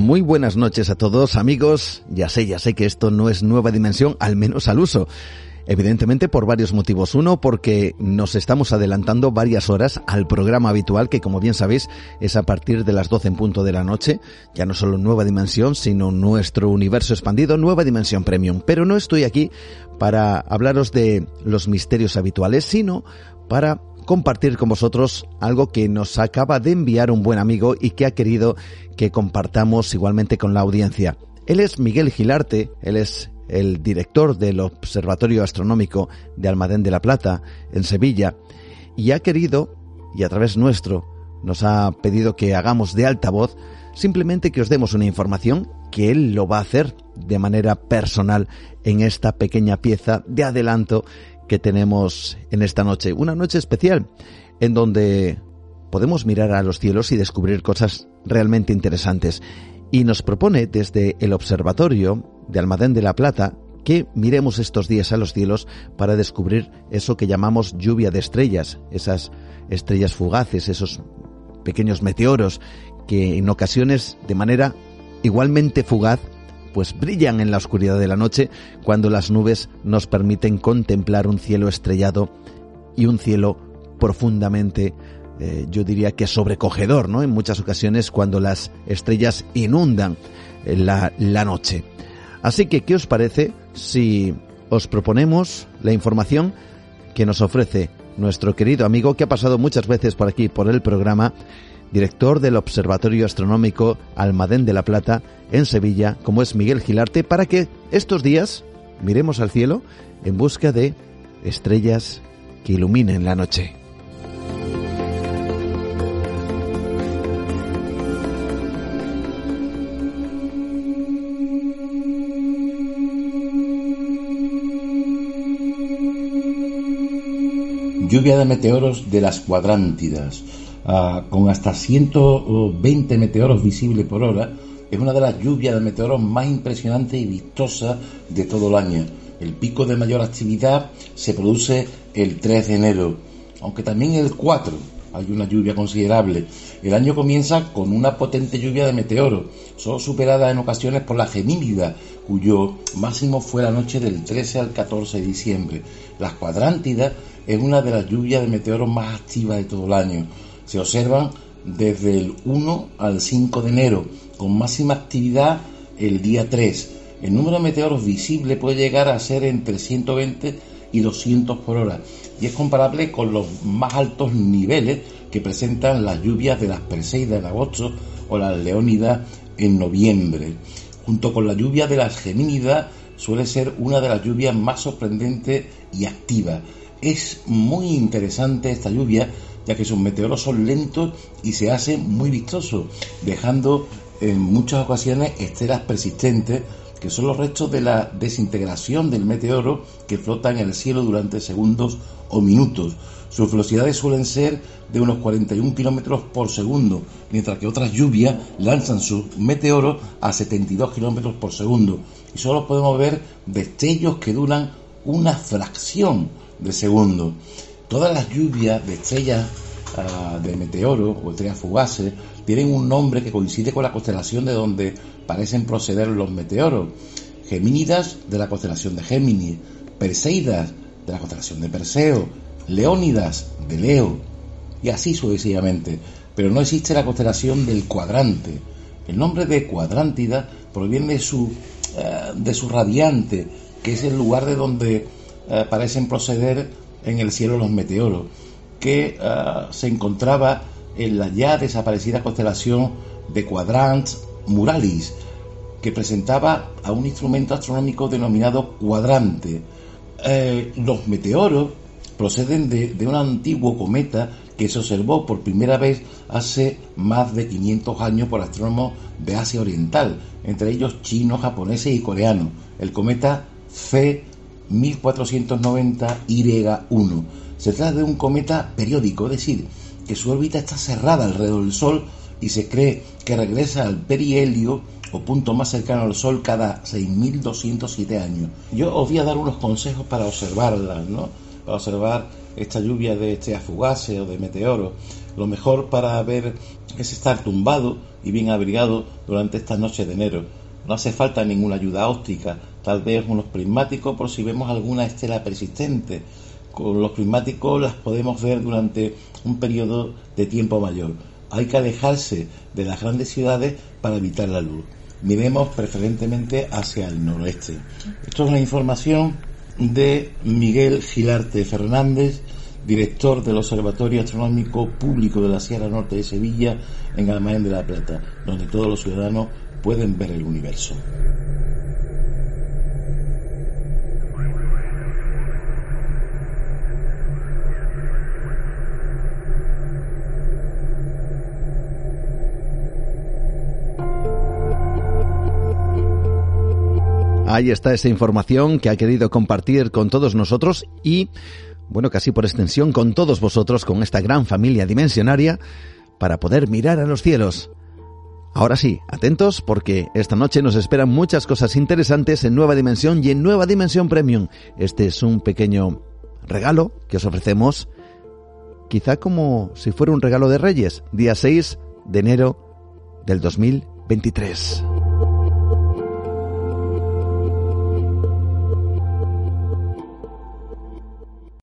Muy buenas noches a todos, amigos. Ya sé, ya sé que esto no es nueva dimensión, al menos al uso. Evidentemente por varios motivos. Uno, porque nos estamos adelantando varias horas al programa habitual que, como bien sabéis, es a partir de las 12 en punto de la noche. Ya no solo Nueva Dimensión, sino nuestro universo expandido, Nueva Dimensión Premium. Pero no estoy aquí para hablaros de los misterios habituales, sino para compartir con vosotros algo que nos acaba de enviar un buen amigo y que ha querido que compartamos igualmente con la audiencia. Él es Miguel Gilarte, él es el director del Observatorio Astronómico de Almadén de la Plata, en Sevilla, y ha querido, y a través nuestro, nos ha pedido que hagamos de altavoz simplemente que os demos una información que él lo va a hacer de manera personal en esta pequeña pieza de adelanto que tenemos en esta noche. Una noche especial en donde podemos mirar a los cielos y descubrir cosas realmente interesantes. Y nos propone desde el observatorio de Almadén de la Plata que miremos estos días a los cielos para descubrir eso que llamamos lluvia de estrellas, esas estrellas fugaces, esos pequeños meteoros que en ocasiones de manera igualmente fugaz pues brillan en la oscuridad de la noche cuando las nubes nos permiten contemplar un cielo estrellado y un cielo profundamente eh, yo diría que sobrecogedor, ¿no? En muchas ocasiones cuando las estrellas inundan la, la noche. Así que, ¿qué os parece si os proponemos la información que nos ofrece nuestro querido amigo que ha pasado muchas veces por aquí, por el programa, director del Observatorio Astronómico Almadén de la Plata en Sevilla, como es Miguel Gilarte, para que estos días miremos al cielo en busca de estrellas que iluminen la noche. lluvia de meteoros de las cuadrántidas, ah, con hasta 120 meteoros visibles por hora, es una de las lluvias de meteoros más impresionantes y vistosas de todo el año. El pico de mayor actividad se produce el 3 de enero, aunque también el 4 hay una lluvia considerable. El año comienza con una potente lluvia de meteoros, solo superada en ocasiones por la Gemínida, cuyo máximo fue la noche del 13 al 14 de diciembre. Las cuadrántidas es una de las lluvias de meteoros más activas de todo el año. Se observan desde el 1 al 5 de enero, con máxima actividad el día 3. El número de meteoros visibles puede llegar a ser entre 120 y 200 por hora y es comparable con los más altos niveles que presentan las lluvias de las Perseidas en agosto o las Leónidas en noviembre. Junto con la lluvia de las Gemínidas suele ser una de las lluvias más sorprendentes y activas. Es muy interesante esta lluvia ya que sus meteoros son lentos y se hacen muy vistosos, dejando en muchas ocasiones estelas persistentes que son los restos de la desintegración del meteoro que flota en el cielo durante segundos o minutos. Sus velocidades suelen ser de unos 41 kilómetros por segundo, mientras que otras lluvias lanzan sus meteoros a 72 kilómetros por segundo. Y solo podemos ver destellos que duran una fracción de segundo. Todas las lluvias de estrellas ah, de meteoros o estrellas fugaces tienen un nombre que coincide con la constelación de donde parecen proceder los meteoros. Gemínidas de la constelación de Géminis, Perseidas de la constelación de Perseo, Leónidas de Leo, y así sucesivamente. Pero no existe la constelación del cuadrante. El nombre de cuadrántida proviene de su, eh, de su radiante, que es el lugar de donde eh, parecen proceder en el cielo los meteoros, que eh, se encontraba en la ya desaparecida constelación de Quadrant Muralis, que presentaba a un instrumento astronómico denominado cuadrante. Eh, los meteoros proceden de, de, un antiguo cometa que se observó por primera vez hace más de 500 años por astrónomos de Asia Oriental, entre ellos chinos, japoneses y coreanos, el cometa C 1490 Y1. Se trata de un cometa periódico, es decir, que su órbita está cerrada alrededor del Sol y se cree que regresa al perihelio o punto más cercano al Sol cada 6.207 años. Yo os voy a dar unos consejos para observarlas, ¿no? Para observar esta lluvia de este fugaces o de meteoros. Lo mejor para ver es estar tumbado y bien abrigado durante estas noches de enero. No hace falta ninguna ayuda óptica, tal vez unos prismáticos por si vemos alguna estela persistente. Con los prismáticos las podemos ver durante un periodo de tiempo mayor. Hay que alejarse de las grandes ciudades para evitar la luz. Miremos preferentemente hacia el noroeste. Esto es una información de Miguel Gilarte Fernández, director del Observatorio Astronómico Público de la Sierra Norte de Sevilla, en Almaén de la Plata, donde todos los ciudadanos pueden ver el universo. Ahí está esa información que ha querido compartir con todos nosotros y, bueno, casi por extensión con todos vosotros, con esta gran familia dimensionaria, para poder mirar a los cielos. Ahora sí, atentos porque esta noche nos esperan muchas cosas interesantes en Nueva Dimensión y en Nueva Dimensión Premium. Este es un pequeño regalo que os ofrecemos, quizá como si fuera un regalo de Reyes, día 6 de enero del 2023.